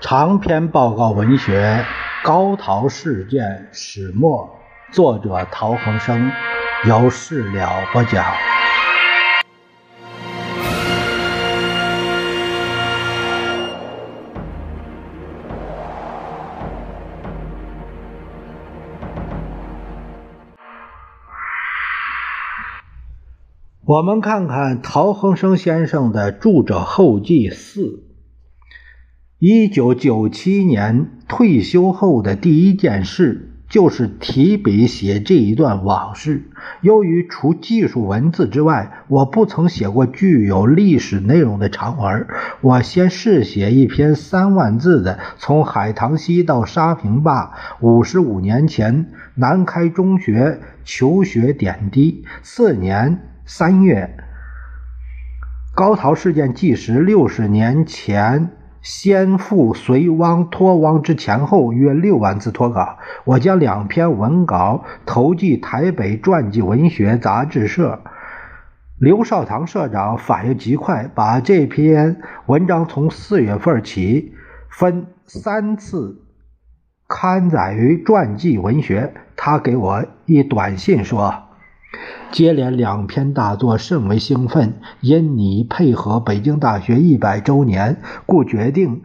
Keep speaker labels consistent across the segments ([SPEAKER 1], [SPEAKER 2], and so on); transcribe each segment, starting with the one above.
[SPEAKER 1] 长篇报告文学《高陶事件始末》，作者陶恒生，由事了播讲。我们看看陶恒生先生的著者后记四。一九九七年退休后的第一件事，就是提笔写这一段往事。由于除技术文字之外，我不曾写过具有历史内容的长文，我先试写一篇三万字的《从海棠溪到沙坪坝五十五年前南开中学求学点滴》。次年三月，高陶事件纪实六十年前。先父隋汪脱汪之前后约六万字脱稿，我将两篇文稿投寄台北传记文学杂志社。刘少棠社长反应极快，把这篇文章从四月份起分三次刊载于传记文学。他给我一短信说。接连两篇大作甚为兴奋，因你配合北京大学一百周年，故决定，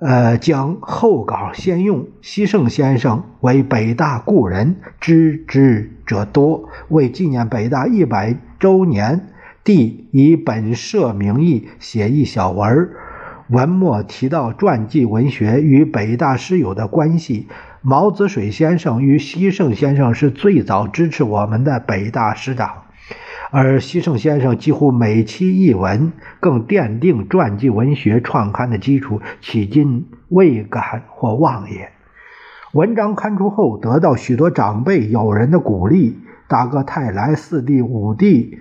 [SPEAKER 1] 呃，将后稿先用。西盛先生为北大故人，知之者多。为纪念北大一百周年，弟以本社名义写一小文，文末提到传记文学与北大师友的关系。毛子水先生与西盛先生是最早支持我们的北大师长，而西盛先生几乎每期一文，更奠定传记文学创刊的基础，迄今未敢或忘也。文章刊出后，得到许多长辈友人的鼓励，大哥泰来、四弟、五弟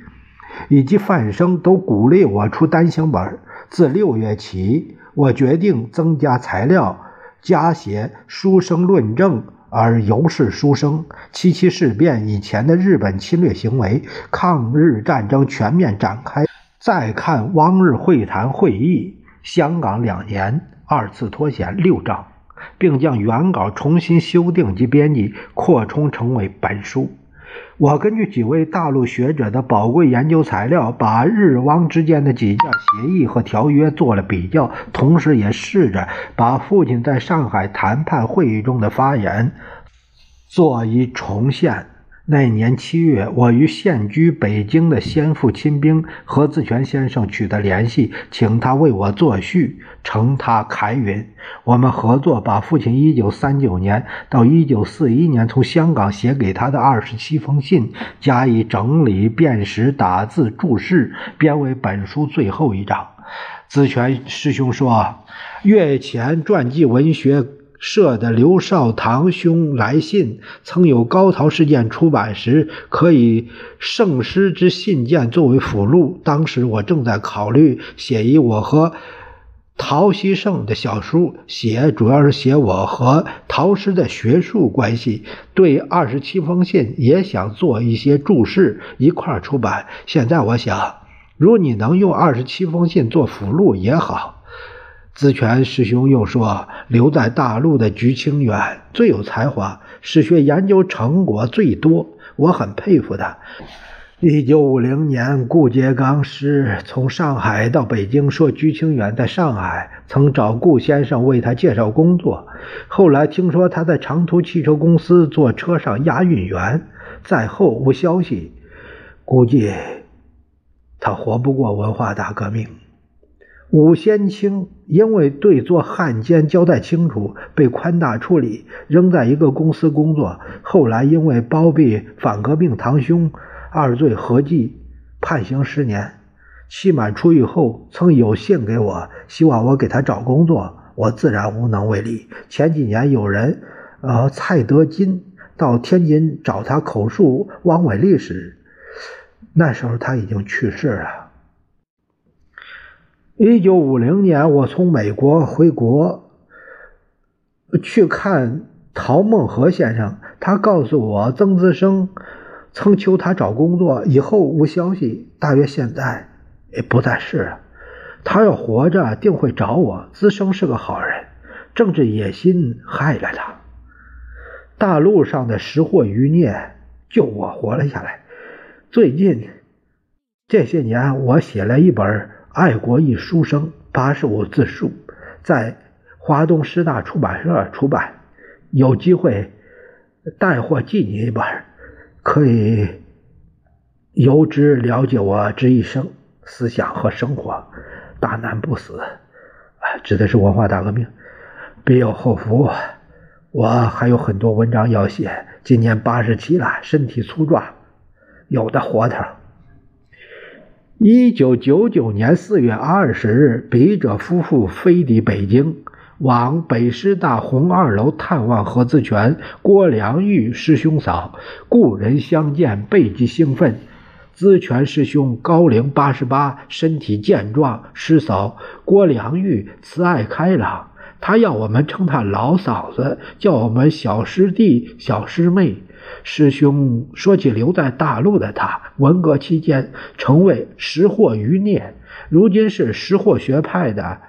[SPEAKER 1] 以及范生都鼓励我出单行本。自六月起，我决定增加材料。加写书生论证，而尤是书生。七七事变以前的日本侵略行为，抗日战争全面展开。再看汪日会谈会议，香港两年二次脱险六章，并将原稿重新修订及编辑，扩充成为本书。我根据几位大陆学者的宝贵研究材料，把日汪之间的几项协议和条约做了比较，同时也试着把父亲在上海谈判会议中的发言做一重现。那年七月，我与现居北京的先父亲兵何自全先生取得联系，请他为我作序，承他开云。我们合作把父亲1939年到1941年从香港写给他的二十七封信加以整理、辨识、打字、注释，编为本书最后一章。子权师兄说，月前传记文学。社的刘少棠兄来信，曾有高陶事件出版时可以圣师之信件作为附录。当时我正在考虑写一我和陶希圣的小书，写主要是写我和陶师的学术关系。对二十七封信也想做一些注释，一块出版。现在我想，如你能用二十七封信做附录也好。子权师兄又说：“留在大陆的菊清远最有才华，史学研究成果最多，我很佩服他。”一九五零年，顾颉刚师从上海到北京，说鞠清远在上海曾找顾先生为他介绍工作。后来听说他在长途汽车公司做车上押运员，在后无消息，估计他活不过文化大革命。武先清因为对做汉奸交代清楚，被宽大处理，仍在一个公司工作。后来因为包庇反革命堂兄，二罪合计判刑十年。期满出狱后，曾有信给我，希望我给他找工作，我自然无能为力。前几年有人，呃，蔡德金到天津找他口述汪伪历史，那时候他已经去世了。一九五零年，我从美国回国，去看陶孟和先生。他告诉我，曾资生曾求他找工作，以后无消息，大约现在也不再是了。他要活着，定会找我。资生是个好人，政治野心害了他。大陆上的识货余孽救我活了下来。最近这些年，我写了一本爱国一书生八十五自述，在华东师大出版社出版。有机会带货寄你一本，可以由之了解我这一生思想和生活。大难不死，啊指的是文化大革命，必有后福。我还有很多文章要写，今年八十七了，身体粗壮，有的活头。一九九九年四月二十日，笔者夫妇飞抵北京。往北师大红二楼探望何自全、郭良玉师兄嫂，故人相见，倍极兴奋。资全师兄高龄八十八，身体健壮；师嫂郭良玉慈爱开朗，他要我们称他老嫂子，叫我们小师弟、小师妹。师兄说起留在大陆的他，文革期间成为识货余孽，如今是识货学派的。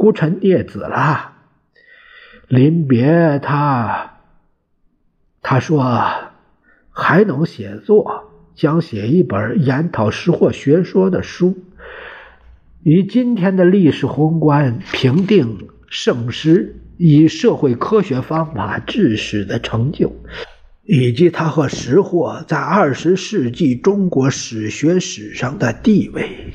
[SPEAKER 1] 孤臣孽子了。临别他，他说还能写作，将写一本研讨识货学说的书。以今天的历史宏观评定盛世，以社会科学方法治史的成就，以及他和识货在二十世纪中国史学史上的地位。